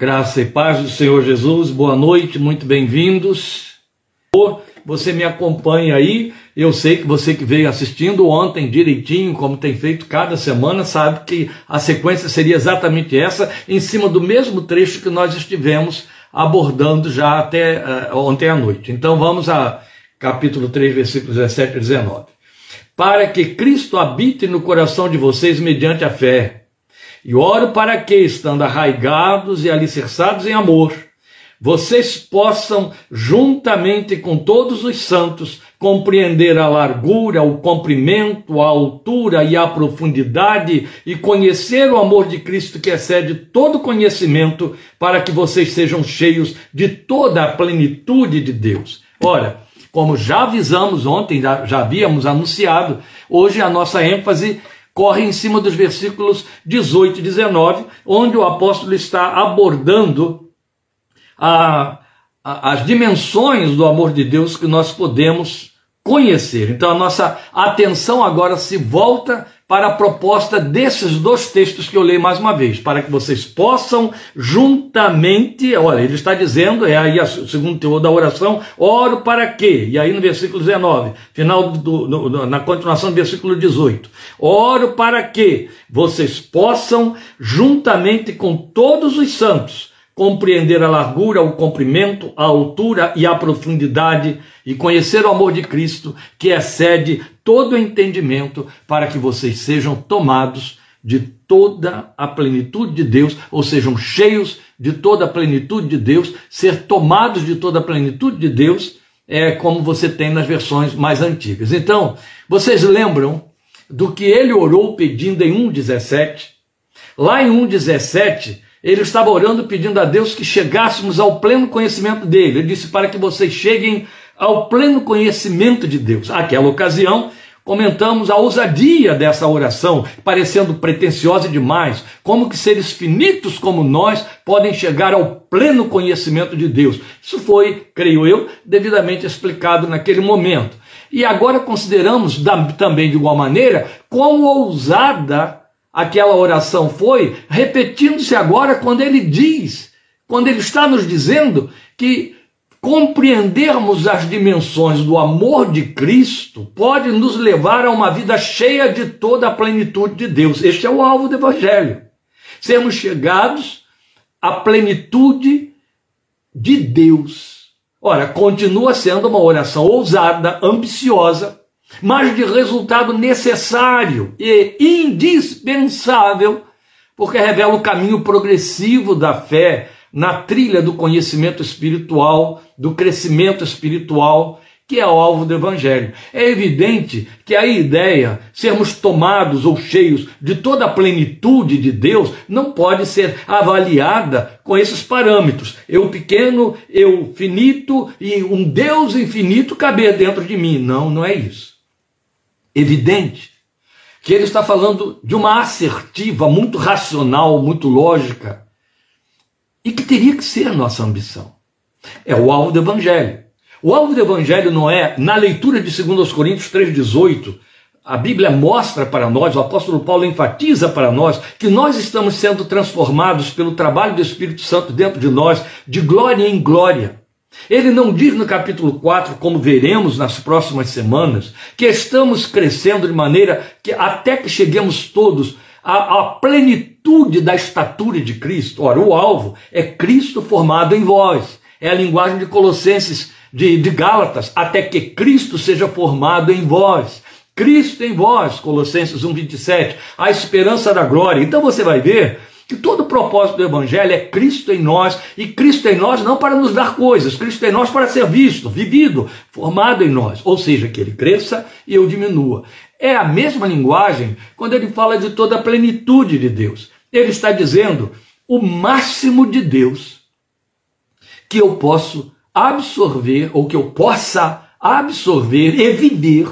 Graça e paz do Senhor Jesus, boa noite, muito bem-vindos. Você me acompanha aí, eu sei que você que veio assistindo ontem direitinho, como tem feito cada semana, sabe que a sequência seria exatamente essa, em cima do mesmo trecho que nós estivemos abordando já até uh, ontem à noite. Então vamos a capítulo 3, versículos 17 e 19. Para que Cristo habite no coração de vocês mediante a fé e oro para que, estando arraigados e alicerçados em amor, vocês possam, juntamente com todos os santos, compreender a largura, o comprimento, a altura e a profundidade e conhecer o amor de Cristo que excede todo conhecimento, para que vocês sejam cheios de toda a plenitude de Deus. Ora, como já avisamos ontem, já havíamos anunciado, hoje a nossa ênfase corre em cima dos versículos 18 e 19, onde o apóstolo está abordando a, a, as dimensões do amor de Deus que nós podemos conhecer. Então a nossa atenção agora se volta para a proposta desses dois textos que eu leio mais uma vez, para que vocês possam juntamente, olha, ele está dizendo, é aí o segundo teor da oração, oro para quê? E aí no versículo 19, final do, do, na continuação do versículo 18, oro para que vocês possam, juntamente com todos os santos, compreender a largura, o comprimento, a altura e a profundidade e conhecer o amor de Cristo que excede todo o entendimento para que vocês sejam tomados de toda a plenitude de Deus, ou sejam cheios de toda a plenitude de Deus, ser tomados de toda a plenitude de Deus, é como você tem nas versões mais antigas. Então, vocês lembram do que ele orou pedindo em 1:17? Lá em 1:17, ele estava orando pedindo a Deus que chegássemos ao pleno conhecimento dele. Ele disse para que vocês cheguem ao pleno conhecimento de Deus. Aquela ocasião, comentamos a ousadia dessa oração, parecendo pretensiosa demais. Como que seres finitos como nós podem chegar ao pleno conhecimento de Deus? Isso foi, creio eu, devidamente explicado naquele momento. E agora consideramos também de igual maneira quão ousada aquela oração foi, repetindo-se agora quando ele diz, quando ele está nos dizendo que compreendermos as dimensões do amor de Cristo pode nos levar a uma vida cheia de toda a plenitude de Deus. Este é o alvo do Evangelho. Sermos chegados à plenitude de Deus. Ora, continua sendo uma oração ousada, ambiciosa, mas de resultado necessário e indispensável, porque revela o caminho progressivo da fé na trilha do conhecimento espiritual, do crescimento espiritual, que é o alvo do Evangelho. É evidente que a ideia, sermos tomados ou cheios de toda a plenitude de Deus, não pode ser avaliada com esses parâmetros. Eu pequeno, eu finito e um Deus infinito caber dentro de mim. Não, não é isso evidente que ele está falando de uma assertiva muito racional, muito lógica, e que teria que ser a nossa ambição. É o alvo do Evangelho. O alvo do Evangelho não é, na leitura de 2 Coríntios 3,18, a Bíblia mostra para nós, o apóstolo Paulo enfatiza para nós, que nós estamos sendo transformados pelo trabalho do Espírito Santo dentro de nós, de glória em glória. Ele não diz no capítulo 4, como veremos nas próximas semanas, que estamos crescendo de maneira que até que cheguemos todos à, à plenitude da estatura de Cristo. Ora, o alvo é Cristo formado em vós. É a linguagem de Colossenses, de, de Gálatas, até que Cristo seja formado em vós. Cristo em vós, Colossenses 1,27, a esperança da glória. Então você vai ver que todo o propósito do Evangelho é Cristo em nós, e Cristo em nós não para nos dar coisas, Cristo em nós para ser visto, vivido, formado em nós, ou seja, que ele cresça e eu diminua. É a mesma linguagem quando ele fala de toda a plenitude de Deus. Ele está dizendo o máximo de Deus que eu posso absorver, ou que eu possa absorver e viver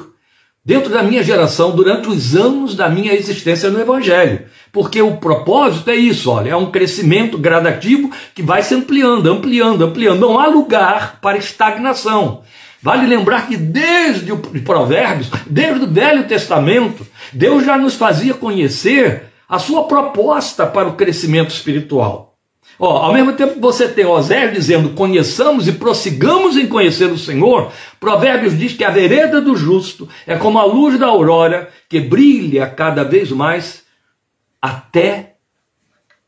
dentro da minha geração durante os anos da minha existência no Evangelho. Porque o propósito é isso, olha, é um crescimento gradativo que vai se ampliando, ampliando, ampliando. Não há lugar para estagnação. Vale lembrar que desde o Provérbios, desde o Velho Testamento, Deus já nos fazia conhecer a sua proposta para o crescimento espiritual. Ó, ao mesmo tempo que você tem Oséias dizendo conheçamos e prossigamos em conhecer o Senhor, Provérbios diz que a vereda do justo é como a luz da aurora que brilha cada vez mais até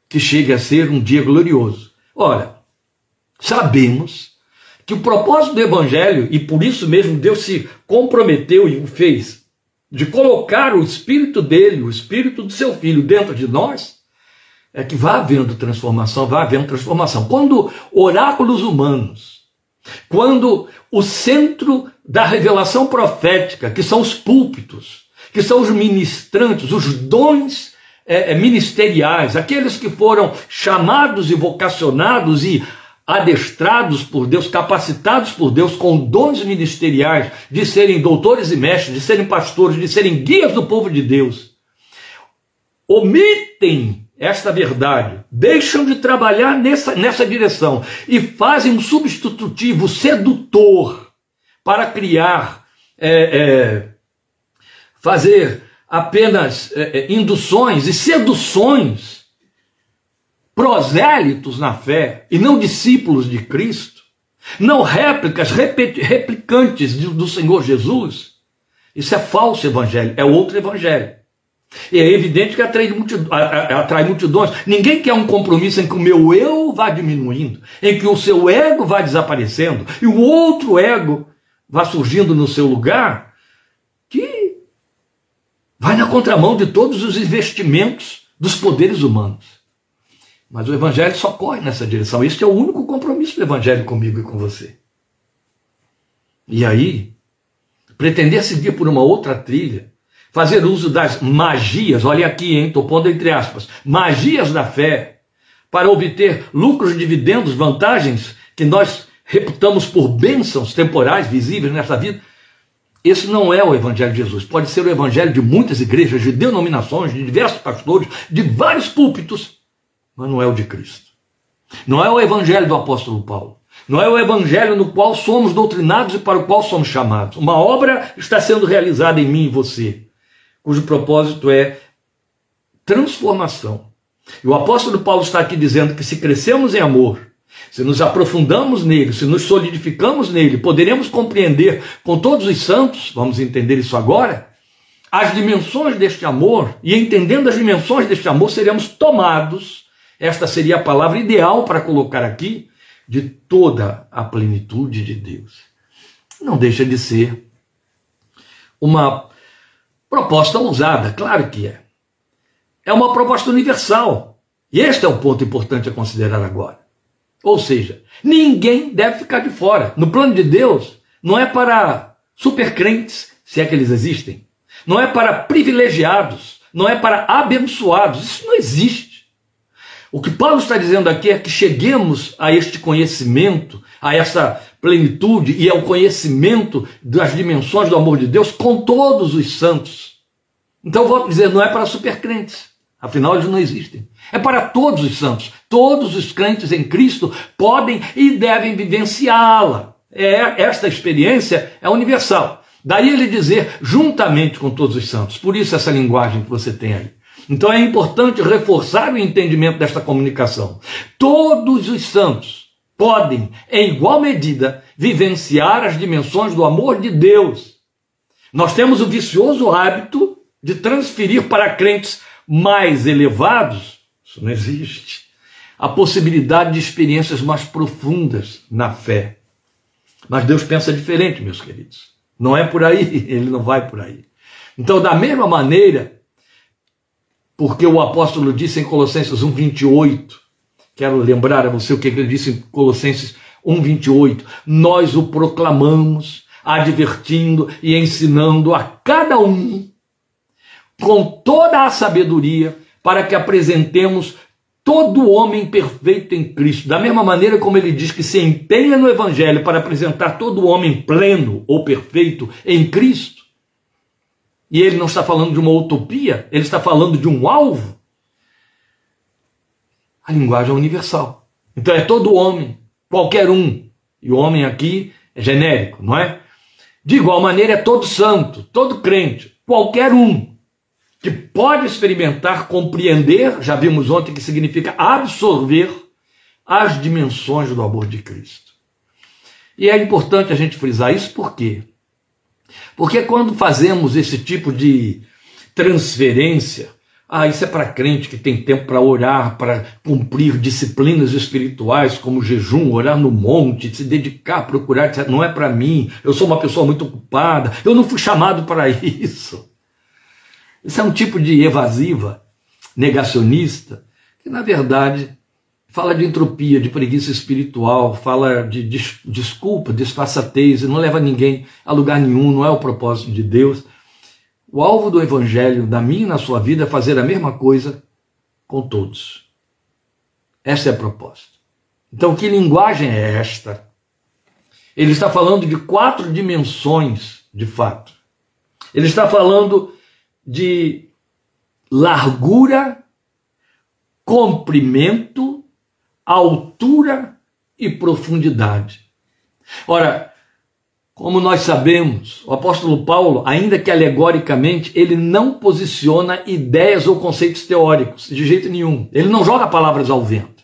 que chegue a ser um dia glorioso. Ora, sabemos que o propósito do Evangelho, e por isso mesmo Deus se comprometeu e o fez, de colocar o Espírito dele, o Espírito do seu Filho dentro de nós, é que vai havendo transformação, vai havendo transformação. Quando oráculos humanos, quando o centro da revelação profética, que são os púlpitos, que são os ministrantes, os dons é, é ministeriais, aqueles que foram chamados e vocacionados e adestrados por Deus, capacitados por Deus com dons ministeriais de serem doutores e mestres, de serem pastores, de serem guias do povo de Deus, omitem esta verdade, deixam de trabalhar nessa, nessa direção e fazem um substitutivo sedutor para criar, é, é, fazer apenas é, é induções e seduções, prosélitos na fé e não discípulos de Cristo, não réplicas, replicantes do Senhor Jesus. Isso é falso evangelho, é outro evangelho. E é evidente que atrai, multidões, atrai multidões. Ninguém quer um compromisso em que o meu eu vá diminuindo, em que o seu ego vá desaparecendo e o outro ego vá surgindo no seu lugar, vai na contramão de todos os investimentos dos poderes humanos. Mas o Evangelho só corre nessa direção. Este é o único compromisso do Evangelho comigo e com você. E aí, pretender seguir por uma outra trilha, fazer uso das magias, olha aqui, hein, estou pondo entre aspas, magias da fé, para obter lucros, dividendos, vantagens que nós reputamos por bênçãos temporais, visíveis nessa vida. Esse não é o Evangelho de Jesus. Pode ser o Evangelho de muitas igrejas, de denominações, de diversos pastores, de vários púlpitos, mas não é o de Cristo. Não é o Evangelho do apóstolo Paulo. Não é o Evangelho no qual somos doutrinados e para o qual somos chamados. Uma obra está sendo realizada em mim e você cujo propósito é transformação. E o apóstolo Paulo está aqui dizendo que se crescemos em amor, se nos aprofundamos nele, se nos solidificamos nele, poderemos compreender com todos os santos, vamos entender isso agora, as dimensões deste amor, e entendendo as dimensões deste amor, seremos tomados, esta seria a palavra ideal para colocar aqui, de toda a plenitude de Deus. Não deixa de ser uma Proposta ousada, claro que é. É uma proposta universal. E este é o ponto importante a considerar agora. Ou seja, ninguém deve ficar de fora. No plano de Deus, não é para supercrentes, se é que eles existem. Não é para privilegiados. Não é para abençoados. Isso não existe. O que Paulo está dizendo aqui é que cheguemos a este conhecimento, a essa plenitude e ao conhecimento das dimensões do amor de Deus com todos os santos. Então, vou dizer, não é para supercrentes, afinal eles não existem. É para todos os santos. Todos os crentes em Cristo podem e devem vivenciá-la. É, esta experiência é universal. Daí ele dizer juntamente com todos os santos. Por isso essa linguagem que você tem aí. Então é importante reforçar o entendimento desta comunicação. Todos os santos podem, em igual medida, vivenciar as dimensões do amor de Deus. Nós temos o vicioso hábito de transferir para crentes mais elevados, isso não existe, a possibilidade de experiências mais profundas na fé. Mas Deus pensa diferente, meus queridos. Não é por aí, ele não vai por aí. Então, da mesma maneira, porque o apóstolo disse em Colossenses 1:28, Quero lembrar a você o que ele disse em Colossenses 1:28. Nós o proclamamos, advertindo e ensinando a cada um com toda a sabedoria para que apresentemos todo homem perfeito em Cristo. Da mesma maneira como ele diz que se empenha no evangelho para apresentar todo homem pleno ou perfeito em Cristo. E ele não está falando de uma utopia, ele está falando de um alvo a linguagem é universal. Então é todo homem, qualquer um. E o homem aqui é genérico, não é? De igual maneira é todo santo, todo crente, qualquer um que pode experimentar, compreender, já vimos ontem que significa absorver as dimensões do amor de Cristo. E é importante a gente frisar isso por quê? Porque quando fazemos esse tipo de transferência, ah, isso é para crente que tem tempo para orar, para cumprir disciplinas espirituais como jejum, orar no monte, se dedicar, procurar, não é para mim. Eu sou uma pessoa muito ocupada, eu não fui chamado para isso. Isso é um tipo de evasiva, negacionista, que na verdade fala de entropia, de preguiça espiritual, fala de des desculpa, disfarçatez, não leva ninguém a lugar nenhum, não é o propósito de Deus. O alvo do evangelho da minha e na sua vida é fazer a mesma coisa com todos. Essa é a proposta. Então, que linguagem é esta? Ele está falando de quatro dimensões, de fato. Ele está falando de largura, comprimento, altura e profundidade. Ora, como nós sabemos, o apóstolo Paulo, ainda que alegoricamente, ele não posiciona ideias ou conceitos teóricos, de jeito nenhum. Ele não joga palavras ao vento.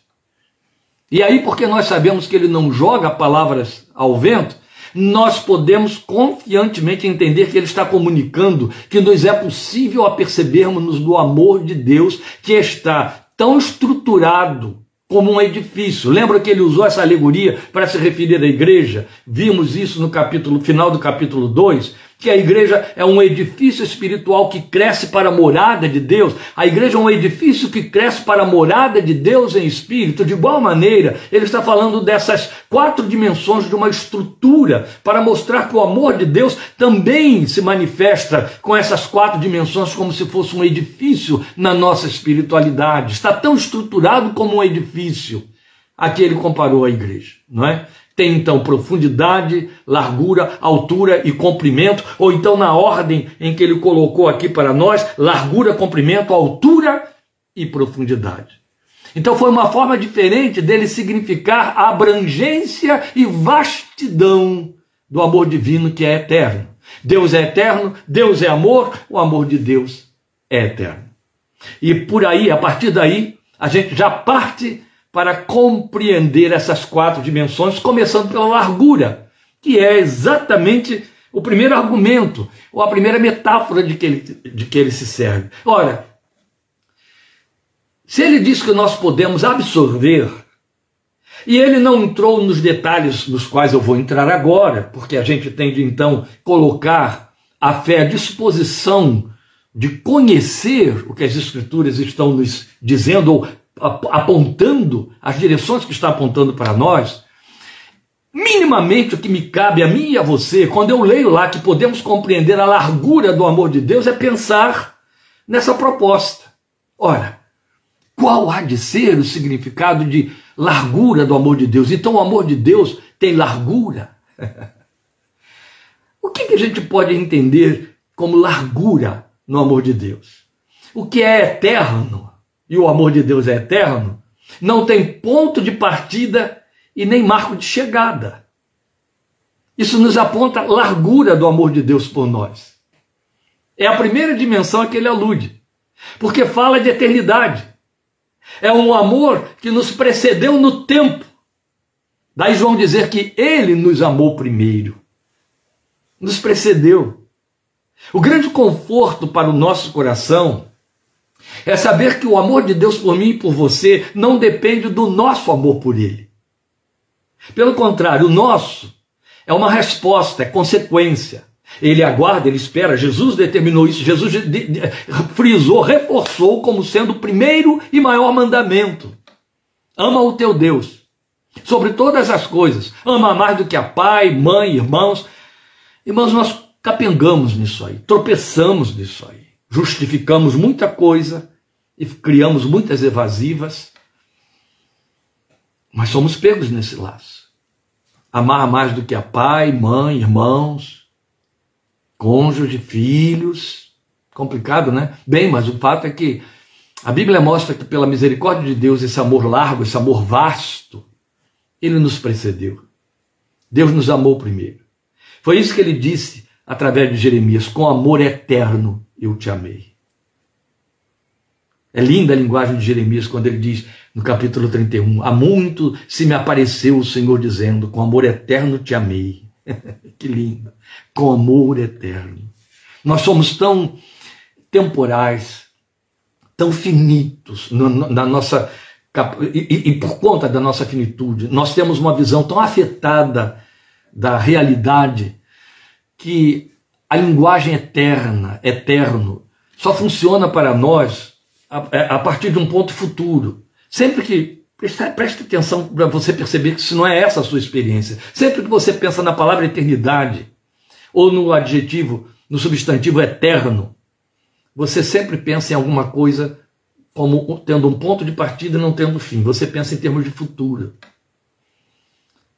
E aí, porque nós sabemos que ele não joga palavras ao vento, nós podemos confiantemente entender que ele está comunicando que nos é possível apercebermos do amor de Deus que está tão estruturado como um edifício. Lembra que ele usou essa alegoria para se referir à igreja? Vimos isso no capítulo final do capítulo 2, que a igreja é um edifício espiritual que cresce para a morada de Deus. A igreja é um edifício que cresce para a morada de Deus em espírito. De igual maneira, ele está falando dessas quatro dimensões de uma estrutura para mostrar que o amor de Deus também se manifesta com essas quatro dimensões como se fosse um edifício na nossa espiritualidade. Está tão estruturado como um edifício. Aqui ele comparou a igreja, não é? Tem então profundidade, largura, altura e comprimento, ou então na ordem em que ele colocou aqui para nós, largura, comprimento, altura e profundidade. Então foi uma forma diferente dele significar a abrangência e vastidão do amor divino que é eterno. Deus é eterno, Deus é amor, o amor de Deus é eterno. E por aí, a partir daí, a gente já parte para compreender essas quatro dimensões, começando pela largura, que é exatamente o primeiro argumento, ou a primeira metáfora de que ele, de que ele se serve. Ora, se ele diz que nós podemos absorver, e ele não entrou nos detalhes nos quais eu vou entrar agora, porque a gente tem de então colocar a fé à disposição de conhecer o que as Escrituras estão nos dizendo, ou apontando as direções que está apontando para nós, minimamente o que me cabe a mim e a você, quando eu leio lá que podemos compreender a largura do amor de Deus, é pensar nessa proposta. Ora, qual há de ser o significado de largura do amor de Deus? Então, o amor de Deus tem largura? o que, que a gente pode entender como largura no amor de Deus? O que é eterno? E o amor de Deus é eterno, não tem ponto de partida e nem marco de chegada. Isso nos aponta a largura do amor de Deus por nós. É a primeira dimensão a que ele alude, porque fala de eternidade. É um amor que nos precedeu no tempo. Daí João dizer que ele nos amou primeiro. Nos precedeu. O grande conforto para o nosso coração é saber que o amor de Deus por mim e por você não depende do nosso amor por Ele. Pelo contrário, o nosso é uma resposta, é consequência. Ele aguarda, ele espera. Jesus determinou isso, Jesus frisou, reforçou como sendo o primeiro e maior mandamento. Ama o teu Deus sobre todas as coisas. Ama mais do que a pai, mãe, irmãos. Irmãos, nós capengamos nisso aí, tropeçamos nisso aí justificamos muita coisa e criamos muitas evasivas, mas somos pegos nesse laço. Amar mais do que a pai, mãe, irmãos, cônjuge, filhos. Complicado, né? Bem, mas o fato é que a Bíblia mostra que, pela misericórdia de Deus, esse amor largo, esse amor vasto, ele nos precedeu. Deus nos amou primeiro. Foi isso que ele disse através de Jeremias: com amor eterno eu te amei. É linda a linguagem de Jeremias quando ele diz: no capítulo 31. Há muito se me apareceu o Senhor dizendo: Com amor eterno te amei. que lindo! Com amor eterno. Nós somos tão temporais, tão finitos no, na nossa. E, e por conta da nossa finitude, nós temos uma visão tão afetada da realidade que a linguagem eterna, eterno, só funciona para nós a, a partir de um ponto futuro. Sempre que preste atenção para você perceber que isso não é essa a sua experiência. Sempre que você pensa na palavra eternidade, ou no adjetivo, no substantivo eterno, você sempre pensa em alguma coisa como tendo um ponto de partida e não tendo fim. Você pensa em termos de futuro.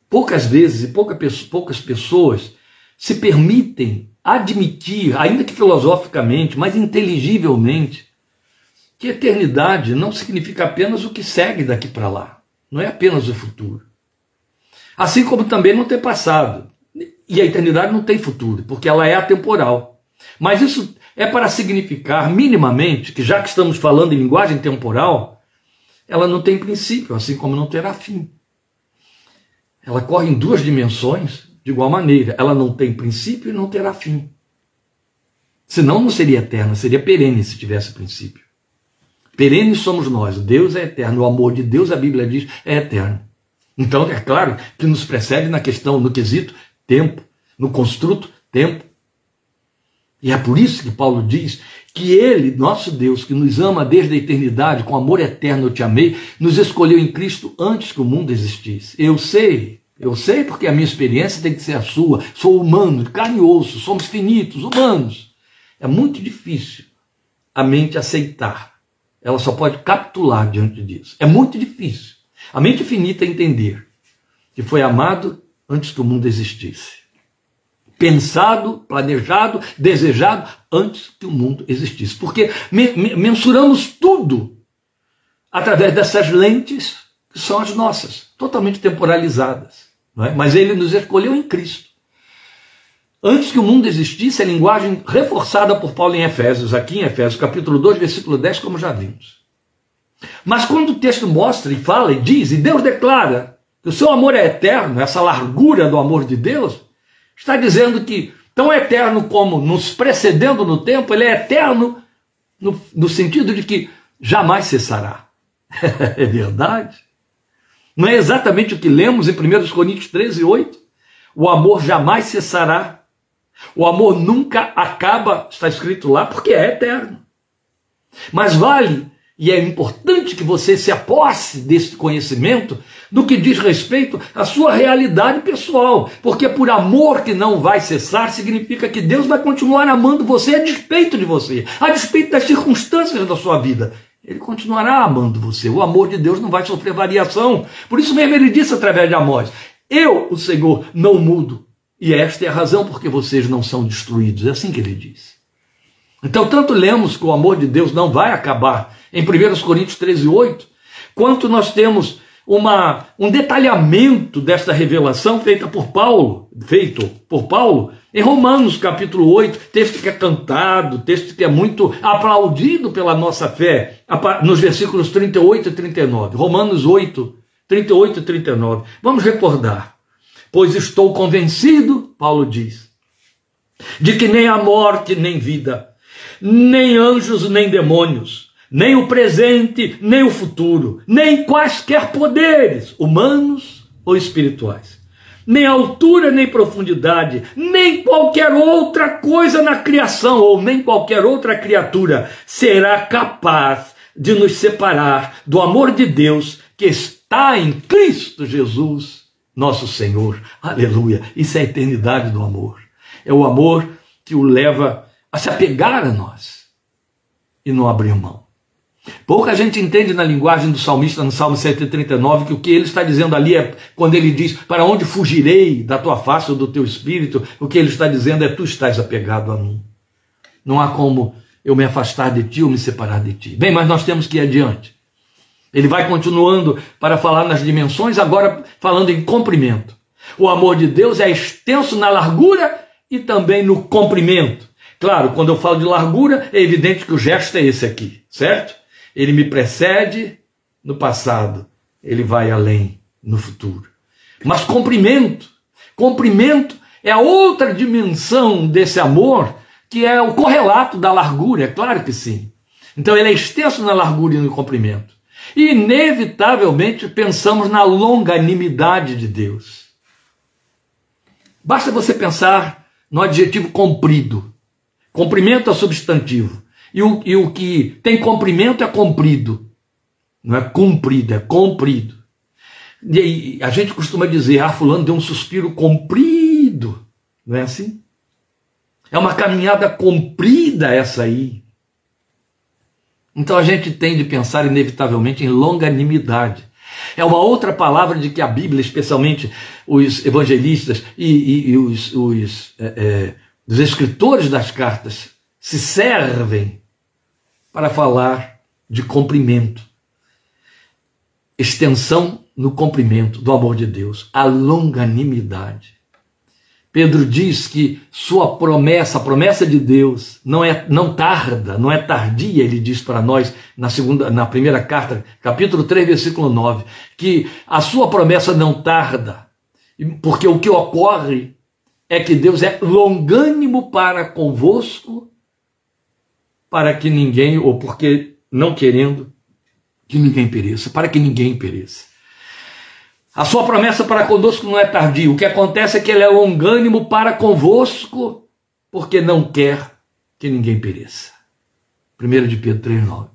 Poucas vezes e pouca, poucas pessoas se permitem admitir, ainda que filosoficamente, mas inteligivelmente, que eternidade não significa apenas o que segue daqui para lá, não é apenas o futuro. Assim como também não tem passado. E a eternidade não tem futuro, porque ela é atemporal. Mas isso é para significar minimamente que, já que estamos falando em linguagem temporal, ela não tem princípio, assim como não terá fim. Ela corre em duas dimensões de igual maneira. Ela não tem princípio e não terá fim. Senão não seria eterna, seria perene se tivesse princípio. Perene somos nós, Deus é eterno, o amor de Deus, a Bíblia diz, é eterno. Então, é claro que nos precede na questão, no quesito, tempo, no construto, tempo. E é por isso que Paulo diz que Ele, nosso Deus, que nos ama desde a eternidade, com amor eterno eu te amei, nos escolheu em Cristo antes que o mundo existisse. Eu sei, eu sei porque a minha experiência tem que ser a sua. Sou humano, de carne e osso, somos finitos, humanos. É muito difícil a mente aceitar ela só pode capitular diante disso. É muito difícil. A mente finita é entender que foi amado antes que o mundo existisse. Pensado, planejado, desejado antes que o mundo existisse. Porque mensuramos tudo através dessas lentes são as nossas, totalmente temporalizadas. É? Mas ele nos escolheu em Cristo. Antes que o mundo existisse, a linguagem reforçada por Paulo em Efésios, aqui em Efésios, capítulo 2, versículo 10, como já vimos. Mas quando o texto mostra e fala e diz, e Deus declara que o seu amor é eterno, essa largura do amor de Deus, está dizendo que, tão eterno como nos precedendo no tempo, ele é eterno no, no sentido de que jamais cessará. é verdade. Não é exatamente o que lemos em 1 Coríntios 13, 8? O amor jamais cessará. O amor nunca acaba, está escrito lá, porque é eterno. Mas vale e é importante que você se aposse desse conhecimento do que diz respeito à sua realidade pessoal, porque por amor que não vai cessar significa que Deus vai continuar amando você a despeito de você, a despeito das circunstâncias da sua vida. Ele continuará amando você. O amor de Deus não vai sofrer variação. Por isso mesmo ele disse através de Amós: Eu, o Senhor, não mudo. E esta é a razão porque vocês não são destruídos. É assim que ele diz. Então, tanto lemos que o amor de Deus não vai acabar em 1 Coríntios 13, 8, quanto nós temos uma, um detalhamento desta revelação feita por Paulo, feito por Paulo, em Romanos capítulo 8, texto que é cantado, texto que é muito aplaudido pela nossa fé, nos versículos 38 e 39. Romanos 8, 38 e 39. Vamos recordar pois estou convencido, Paulo diz, de que nem a morte, nem vida, nem anjos, nem demônios, nem o presente, nem o futuro, nem quaisquer poderes, humanos ou espirituais, nem altura, nem profundidade, nem qualquer outra coisa na criação, ou nem qualquer outra criatura será capaz de nos separar do amor de Deus que está em Cristo Jesus nosso Senhor. Aleluia. Isso é a eternidade do amor. É o amor que o leva a se apegar a nós e não abrir mão. Pouca gente entende na linguagem do salmista no Salmo 139 que o que ele está dizendo ali é quando ele diz: Para onde fugirei da tua face ou do teu espírito? O que ele está dizendo é: Tu estás apegado a mim. Não há como eu me afastar de ti ou me separar de ti. Bem, mas nós temos que ir adiante. Ele vai continuando para falar nas dimensões, agora falando em comprimento. O amor de Deus é extenso na largura e também no comprimento. Claro, quando eu falo de largura, é evidente que o gesto é esse aqui, certo? Ele me precede no passado, ele vai além no futuro. Mas comprimento, comprimento é a outra dimensão desse amor, que é o correlato da largura, é claro que sim. Então ele é extenso na largura e no comprimento. E inevitavelmente pensamos na longanimidade de Deus. Basta você pensar no adjetivo comprido. Comprimento é substantivo. E o, e o que tem comprimento é comprido. Não é cumprido, é comprido. E a gente costuma dizer, ah, fulano deu um suspiro comprido. Não é assim? É uma caminhada comprida essa aí. Então a gente tem de pensar inevitavelmente em longanimidade. É uma outra palavra de que a Bíblia, especialmente os evangelistas e, e, e os, os, é, é, os escritores das cartas, se servem para falar de comprimento, extensão no comprimento do amor de Deus, a longanimidade. Pedro diz que sua promessa, a promessa de Deus, não é não tarda, não é tardia, ele diz para nós na segunda, na primeira carta, capítulo 3, versículo 9, que a sua promessa não tarda, porque o que ocorre é que Deus é longânimo para convosco, para que ninguém, ou porque não querendo que ninguém pereça, para que ninguém pereça. A sua promessa para conosco não é tardia. O que acontece é que ele é longânimo para convosco, porque não quer que ninguém pereça. 1 de Pedro 3,9.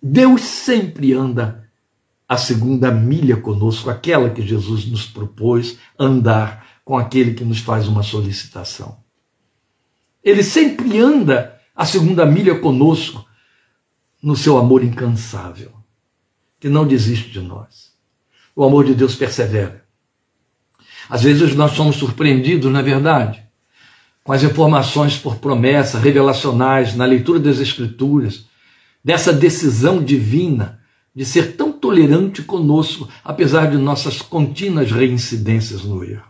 Deus sempre anda a segunda milha conosco, aquela que Jesus nos propôs andar com aquele que nos faz uma solicitação. Ele sempre anda a segunda milha conosco no seu amor incansável, que não desiste de nós o amor de Deus persevera. Às vezes nós somos surpreendidos, não é verdade? Com as informações por promessa, revelacionais, na leitura das Escrituras, dessa decisão divina de ser tão tolerante conosco, apesar de nossas contínuas reincidências no erro.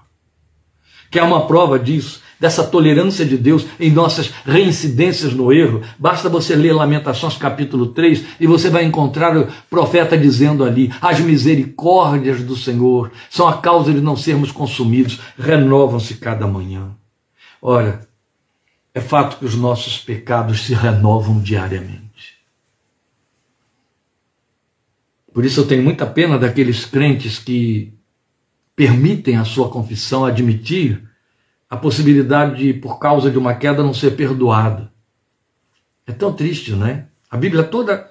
Que é uma prova disso dessa tolerância de Deus em nossas reincidências no erro, basta você ler Lamentações capítulo 3 e você vai encontrar o profeta dizendo ali: as misericórdias do Senhor são a causa de não sermos consumidos, renovam-se cada manhã. Ora, é fato que os nossos pecados se renovam diariamente. Por isso eu tenho muita pena daqueles crentes que permitem a sua confissão admitir a possibilidade de, por causa de uma queda, não ser perdoado. É tão triste, não é? A Bíblia toda,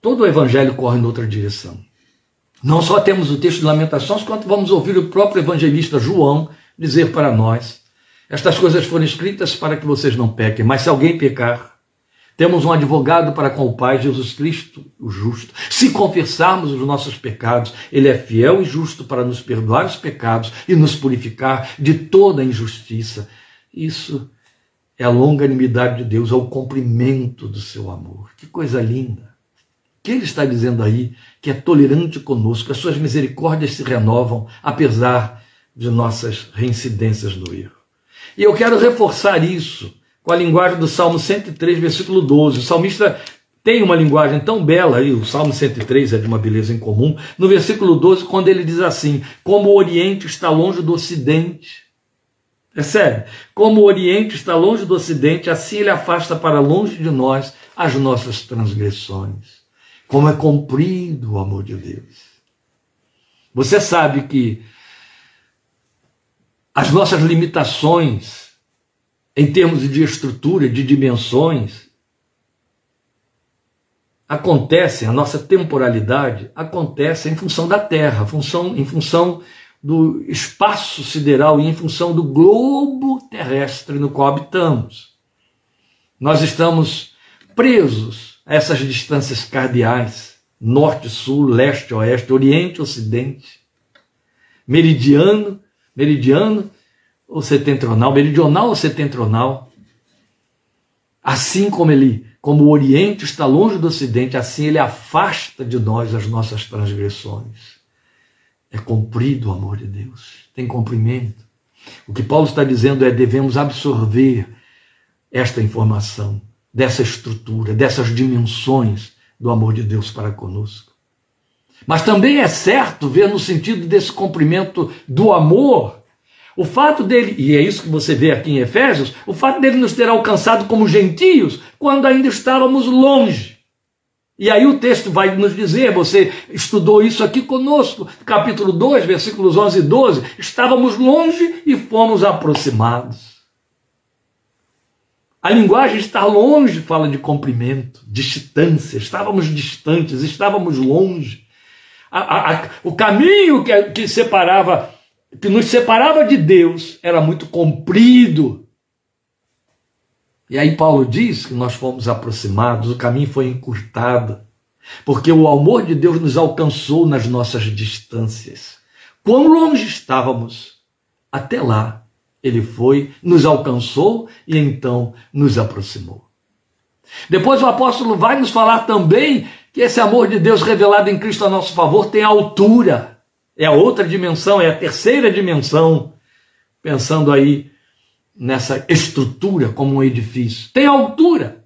todo o Evangelho corre em outra direção. Não só temos o texto de Lamentações, quanto vamos ouvir o próprio evangelista João dizer para nós: Estas coisas foram escritas para que vocês não pequem, mas se alguém pecar, temos um advogado para com o Pai, Jesus Cristo, o justo. Se confessarmos os nossos pecados, Ele é fiel e justo para nos perdoar os pecados e nos purificar de toda injustiça. Isso é a longanimidade de Deus, é o comprimento do seu amor. Que coisa linda! que ele está dizendo aí? Que é tolerante conosco, as suas misericórdias se renovam, apesar de nossas reincidências no erro. E eu quero reforçar isso com a linguagem do Salmo 103, versículo 12. O salmista tem uma linguagem tão bela aí, o Salmo 103 é de uma beleza incomum. No versículo 12, quando ele diz assim: Como o Oriente está longe do Ocidente. Percebe? Como o Oriente está longe do Ocidente, assim ele afasta para longe de nós as nossas transgressões. Como é comprido o amor de Deus. Você sabe que as nossas limitações, em termos de estrutura, de dimensões, acontece, a nossa temporalidade acontece em função da Terra, função, em função do espaço sideral e em função do globo terrestre no qual habitamos. Nós estamos presos a essas distâncias cardeais, norte, sul, leste, oeste, oriente, ocidente, meridiano, meridiano ou setentrional, meridional ou setentrional. Assim como ele, como o Oriente está longe do Ocidente, assim ele afasta de nós as nossas transgressões. É cumprido o amor de Deus, tem cumprimento. O que Paulo está dizendo é devemos absorver esta informação, dessa estrutura, dessas dimensões do amor de Deus para conosco. Mas também é certo ver no sentido desse cumprimento do amor, o fato dele, e é isso que você vê aqui em Efésios, o fato dele nos ter alcançado como gentios quando ainda estávamos longe. E aí o texto vai nos dizer, você estudou isso aqui conosco, capítulo 2, versículos 11 e 12, estávamos longe e fomos aproximados. A linguagem estar longe fala de comprimento, distância, estávamos distantes, estávamos longe. A, a, a, o caminho que, que separava, que nos separava de Deus, era muito comprido. E aí Paulo diz que nós fomos aproximados, o caminho foi encurtado, porque o amor de Deus nos alcançou nas nossas distâncias. Quão longe estávamos, até lá ele foi, nos alcançou e então nos aproximou. Depois o apóstolo vai nos falar também que esse amor de Deus revelado em Cristo a nosso favor tem altura. É a outra dimensão, é a terceira dimensão, pensando aí nessa estrutura como um edifício. Tem altura.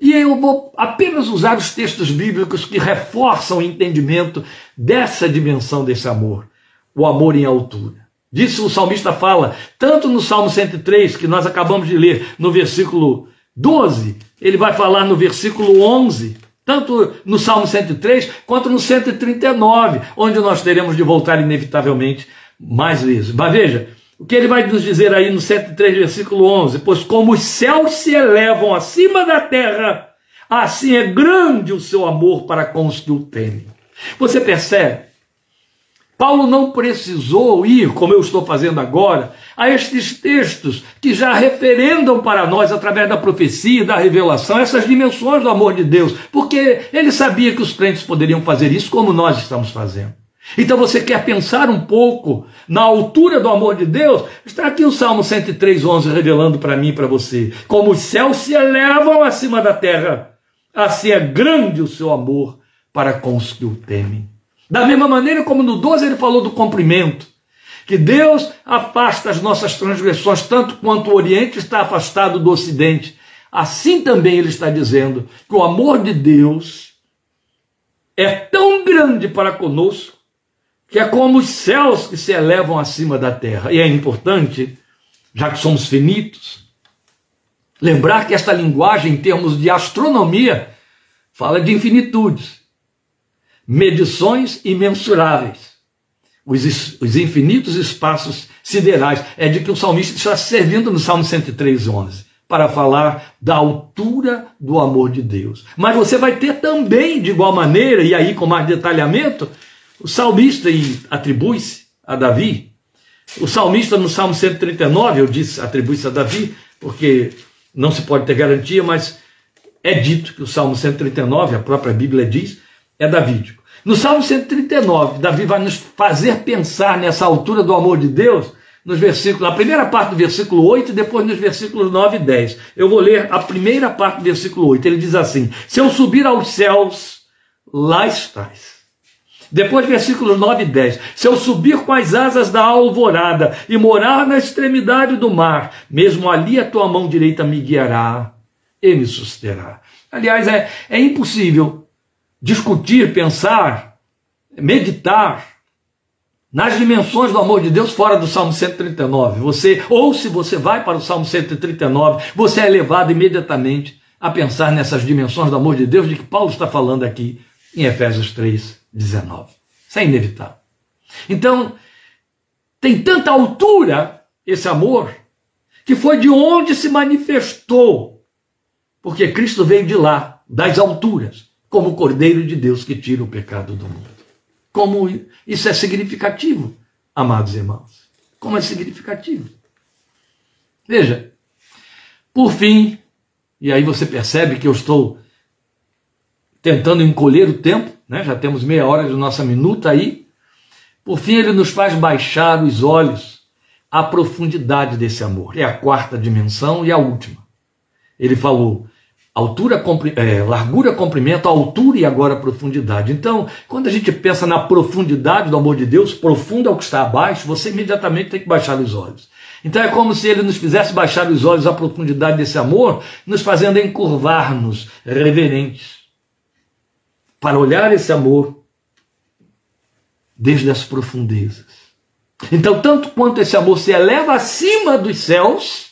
E eu vou apenas usar os textos bíblicos que reforçam o entendimento dessa dimensão desse amor, o amor em altura. Disso o salmista fala, tanto no Salmo 103, que nós acabamos de ler, no versículo 12, ele vai falar no versículo 11, tanto no Salmo 103 quanto no 139, onde nós teremos de voltar inevitavelmente mais vezes. Mas veja, o que ele vai nos dizer aí no 103, versículo 11: Pois como os céus se elevam acima da terra, assim é grande o seu amor para com os que o temem. Você percebe? Paulo não precisou ir, como eu estou fazendo agora, a estes textos que já referendam para nós, através da profecia, da revelação, essas dimensões do amor de Deus, porque ele sabia que os crentes poderiam fazer isso como nós estamos fazendo. Então você quer pensar um pouco na altura do amor de Deus? Está aqui o Salmo 103, 11 revelando para mim e para você. Como os céus se elevam acima da terra, assim é grande o seu amor para com os que o temem. Da mesma maneira como no 12 ele falou do comprimento, que Deus afasta as nossas transgressões tanto quanto o Oriente está afastado do Ocidente. Assim também ele está dizendo que o amor de Deus é tão grande para conosco que é como os céus que se elevam acima da terra. E é importante, já que somos finitos, lembrar que esta linguagem, em termos de astronomia, fala de infinitudes medições imensuráveis. Os, os infinitos espaços siderais. É de que o salmista está servindo no Salmo 103, 11 para falar da altura do amor de Deus. Mas você vai ter também, de igual maneira, e aí com mais detalhamento, o salmista, e atribui-se a Davi, o salmista no Salmo 139, eu disse atribui-se a Davi, porque não se pode ter garantia, mas é dito que o Salmo 139, a própria Bíblia diz, é davídico. No Salmo 139, Davi vai nos fazer pensar nessa altura do amor de Deus, nos versículos, a primeira parte do versículo 8 e depois nos versículos 9 e 10. Eu vou ler a primeira parte do versículo 8. Ele diz assim: Se eu subir aos céus, lá estás. Depois, versículos 9 e 10. Se eu subir com as asas da alvorada e morar na extremidade do mar, mesmo ali a tua mão direita me guiará e me susterá. Aliás, é, é impossível discutir, pensar, meditar nas dimensões do amor de Deus fora do Salmo 139. Você, ou se você vai para o Salmo 139, você é levado imediatamente a pensar nessas dimensões do amor de Deus de que Paulo está falando aqui em Efésios 3, 19. Isso é inevitável. Então, tem tanta altura esse amor que foi de onde se manifestou, porque Cristo veio de lá, das alturas, como o Cordeiro de Deus que tira o pecado do mundo. Como isso é significativo, amados irmãos. Como é significativo. Veja, por fim, e aí você percebe que eu estou tentando encolher o tempo, né? já temos meia hora de nossa minuta aí. Por fim, ele nos faz baixar os olhos à profundidade desse amor. É a quarta dimensão e a última. Ele falou: altura, é, largura, comprimento, altura e agora profundidade. Então, quando a gente pensa na profundidade do amor de Deus, profundo é o que está abaixo, você imediatamente tem que baixar os olhos. Então é como se ele nos fizesse baixar os olhos à profundidade desse amor, nos fazendo encurvar-nos reverentes. para olhar esse amor desde as profundezas. Então, tanto quanto esse amor se eleva acima dos céus,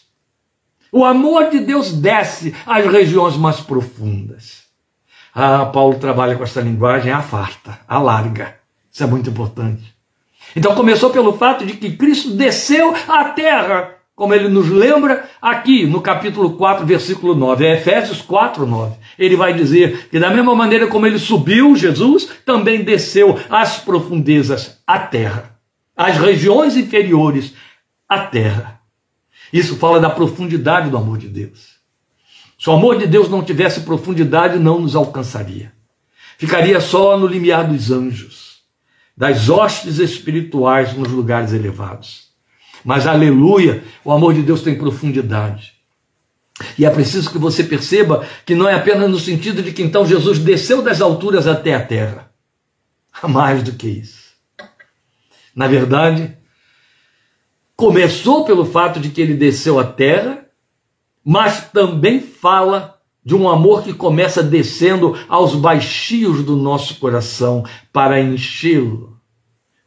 o amor de Deus desce às regiões mais profundas. Ah, Paulo trabalha com essa linguagem afarta, alarga. Isso é muito importante. Então começou pelo fato de que Cristo desceu à terra, como ele nos lembra aqui no capítulo 4, versículo 9, é Efésios 4, 9. Ele vai dizer que da mesma maneira como ele subiu, Jesus também desceu às profundezas, à terra, às regiões inferiores, à terra. Isso fala da profundidade do amor de Deus. Se o amor de Deus não tivesse profundidade, não nos alcançaria. Ficaria só no limiar dos anjos, das hostes espirituais nos lugares elevados. Mas, aleluia, o amor de Deus tem profundidade. E é preciso que você perceba que não é apenas no sentido de que então Jesus desceu das alturas até a terra. Há mais do que isso. Na verdade, começou pelo fato de que ele desceu à terra, mas também fala de um amor que começa descendo aos baixios do nosso coração para enchê-lo.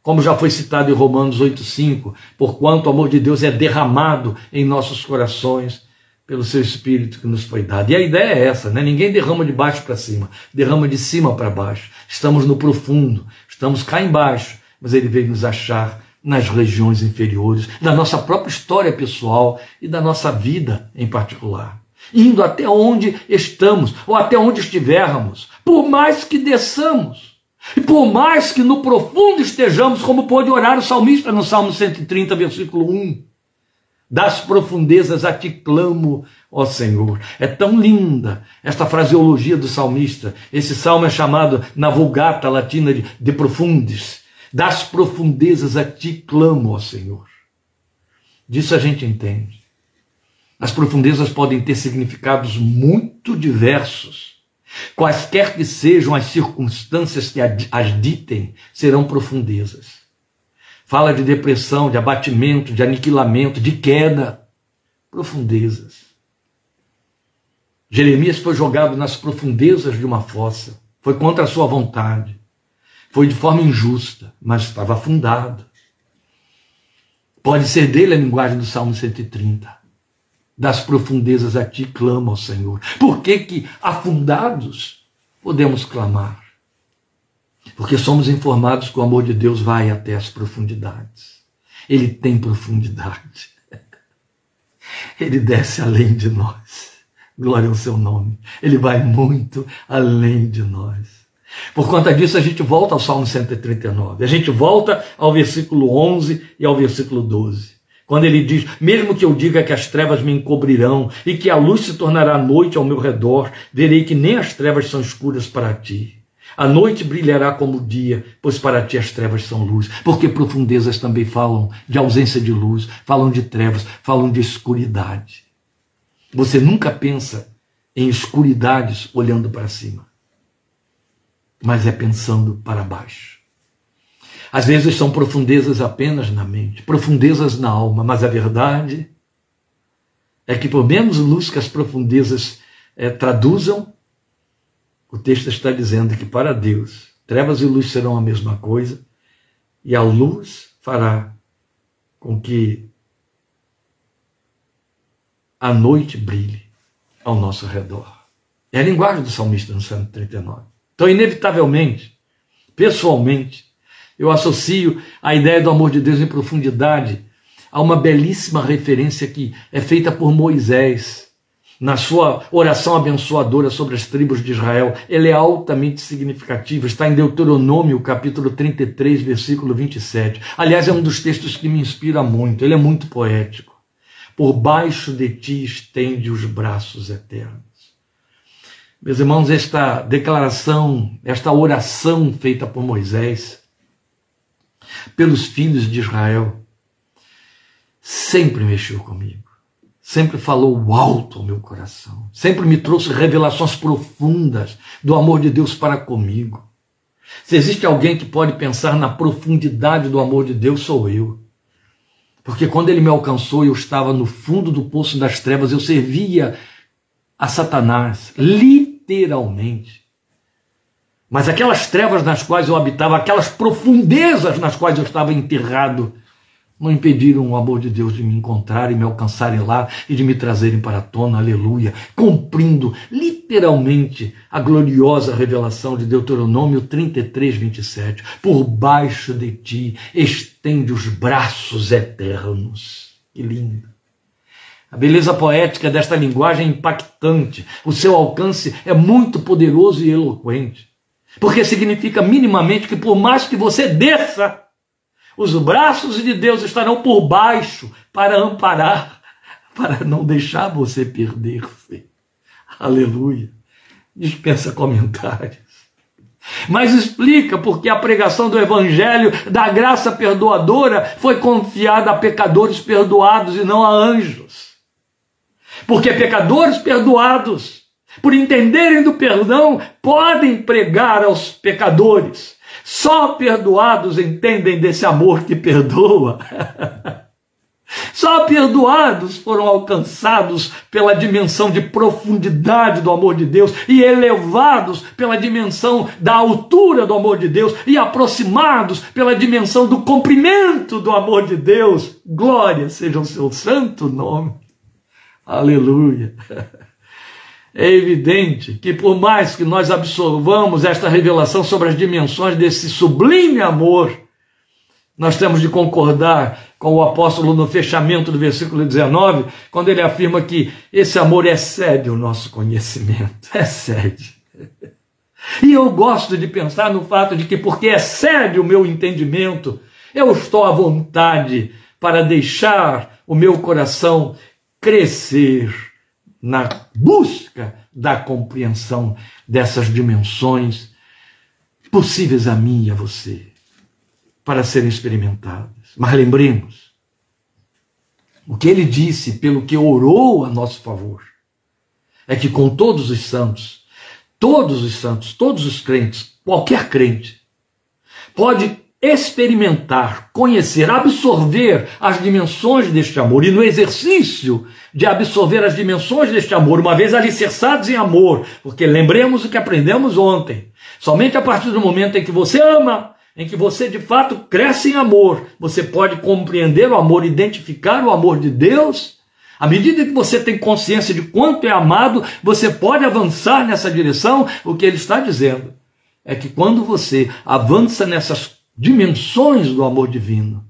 Como já foi citado em Romanos 8,5, porquanto o amor de Deus é derramado em nossos corações pelo seu Espírito que nos foi dado. E a ideia é essa, né? Ninguém derrama de baixo para cima, derrama de cima para baixo. Estamos no profundo, estamos cá embaixo, mas ele veio nos achar nas regiões inferiores, da nossa própria história pessoal e da nossa vida em particular. Indo até onde estamos, ou até onde estivermos, por mais que desçamos, e por mais que no profundo estejamos, como pôde orar o salmista no Salmo 130, versículo 1. Das profundezas a ti clamo, ó Senhor. É tão linda esta fraseologia do salmista. Esse salmo é chamado na vulgata latina de, de profundis das profundezas a ti clamo, ó Senhor. Disso a gente entende. As profundezas podem ter significados muito diversos. Quaisquer que sejam as circunstâncias que as ditem, serão profundezas. Fala de depressão, de abatimento, de aniquilamento, de queda. Profundezas. Jeremias foi jogado nas profundezas de uma fossa. Foi contra a sua vontade. Foi de forma injusta, mas estava afundado. Pode ser dele a linguagem do Salmo 130. Das profundezas a ti clama ao Senhor. Por que, que afundados podemos clamar? Porque somos informados que o amor de Deus vai até as profundidades. Ele tem profundidade. Ele desce além de nós. Glória ao seu nome. Ele vai muito além de nós. Por conta disso, a gente volta ao Salmo 139. A gente volta ao versículo 11 e ao versículo 12. Quando ele diz: Mesmo que eu diga que as trevas me encobrirão e que a luz se tornará noite ao meu redor, verei que nem as trevas são escuras para ti. A noite brilhará como o dia, pois para ti as trevas são luz. Porque profundezas também falam de ausência de luz, falam de trevas, falam de escuridade. Você nunca pensa em escuridades olhando para cima mas é pensando para baixo. Às vezes são profundezas apenas na mente, profundezas na alma, mas a verdade é que, por menos luz que as profundezas é, traduzam, o texto está dizendo que para Deus, trevas e luz serão a mesma coisa, e a luz fará com que a noite brilhe ao nosso redor. É a linguagem do salmista no Salmo 39. Então, inevitavelmente, pessoalmente, eu associo a ideia do amor de Deus em profundidade a uma belíssima referência que é feita por Moisés na sua oração abençoadora sobre as tribos de Israel. Ele é altamente significativo, está em Deuteronômio, capítulo 33, versículo 27. Aliás, é um dos textos que me inspira muito, ele é muito poético. Por baixo de ti estende os braços eternos. Meus irmãos, esta declaração, esta oração feita por Moisés, pelos filhos de Israel, sempre mexeu comigo. Sempre falou alto ao meu coração. Sempre me trouxe revelações profundas do amor de Deus para comigo. Se existe alguém que pode pensar na profundidade do amor de Deus, sou eu. Porque quando ele me alcançou, eu estava no fundo do poço das trevas, eu servia a Satanás, literalmente literalmente. Mas aquelas trevas nas quais eu habitava, aquelas profundezas nas quais eu estava enterrado, não impediram o amor de Deus de me encontrar e me alcançarem lá e de me trazerem para a tona, aleluia, cumprindo literalmente a gloriosa revelação de Deuteronômio 33, 27. Por baixo de ti estende os braços eternos. Que lindo. A beleza poética desta linguagem é impactante. O seu alcance é muito poderoso e eloquente. Porque significa minimamente que por mais que você desça, os braços de Deus estarão por baixo para amparar, para não deixar você perder-se. Aleluia. Dispensa comentários. Mas explica porque a pregação do Evangelho da graça perdoadora foi confiada a pecadores perdoados e não a anjos. Porque pecadores perdoados, por entenderem do perdão, podem pregar aos pecadores só perdoados entendem desse amor que perdoa. Só perdoados foram alcançados pela dimensão de profundidade do amor de Deus e elevados pela dimensão da altura do amor de Deus e aproximados pela dimensão do comprimento do amor de Deus. Glória seja o seu santo nome. Aleluia. É evidente que, por mais que nós absorvamos esta revelação sobre as dimensões desse sublime amor, nós temos de concordar com o apóstolo no fechamento do versículo 19, quando ele afirma que esse amor excede o nosso conhecimento. Excede. E eu gosto de pensar no fato de que, porque excede o meu entendimento, eu estou à vontade para deixar o meu coração crescer na busca da compreensão dessas dimensões possíveis a mim e a você, para serem experimentadas. Mas lembremos, o que ele disse, pelo que orou a nosso favor, é que com todos os santos, todos os santos, todos os crentes, qualquer crente, pode experimentar, conhecer, absorver as dimensões deste amor. E no exercício de absorver as dimensões deste amor, uma vez alicerçados em amor, porque lembremos o que aprendemos ontem. Somente a partir do momento em que você ama, em que você de fato cresce em amor, você pode compreender o amor, identificar o amor de Deus. À medida que você tem consciência de quanto é amado, você pode avançar nessa direção. O que ele está dizendo é que quando você avança nessas dimensões do amor divino,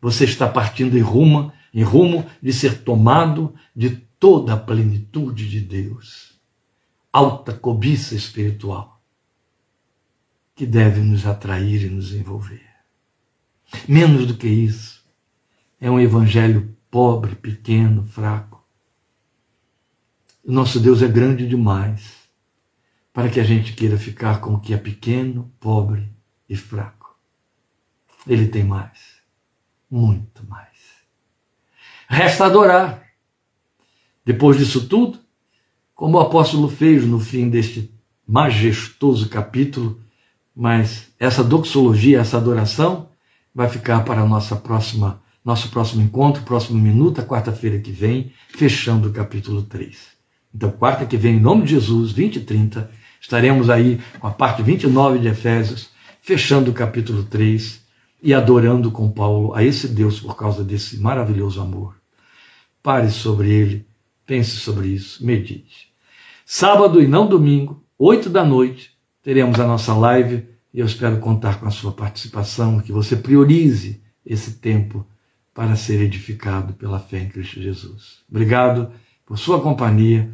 você está partindo em rumo, em rumo de ser tomado de toda a plenitude de Deus. Alta cobiça espiritual que deve nos atrair e nos envolver. Menos do que isso, é um evangelho pobre, pequeno, fraco. O nosso Deus é grande demais para que a gente queira ficar com o que é pequeno, pobre e fraco. Ele tem mais, muito mais. Resta adorar. Depois disso tudo, como o apóstolo fez no fim deste majestoso capítulo, mas essa doxologia, essa adoração, vai ficar para nossa próxima, nosso próximo encontro, próximo minuto, quarta-feira que vem, fechando o capítulo 3. Então, quarta que vem, em nome de Jesus, 20 e 30, estaremos aí com a parte 29 de Efésios, fechando o capítulo 3 e adorando com Paulo a esse Deus por causa desse maravilhoso amor. Pare sobre ele, pense sobre isso, medite. Sábado e não domingo, oito da noite, teremos a nossa live e eu espero contar com a sua participação, que você priorize esse tempo para ser edificado pela fé em Cristo Jesus. Obrigado por sua companhia,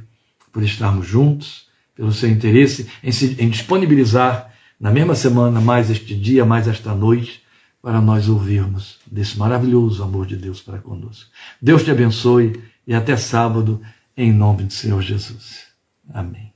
por estarmos juntos, pelo seu interesse em, se, em disponibilizar na mesma semana mais este dia, mais esta noite para nós ouvirmos desse maravilhoso amor de Deus para conosco. Deus te abençoe e até sábado, em nome do Senhor Jesus. Amém.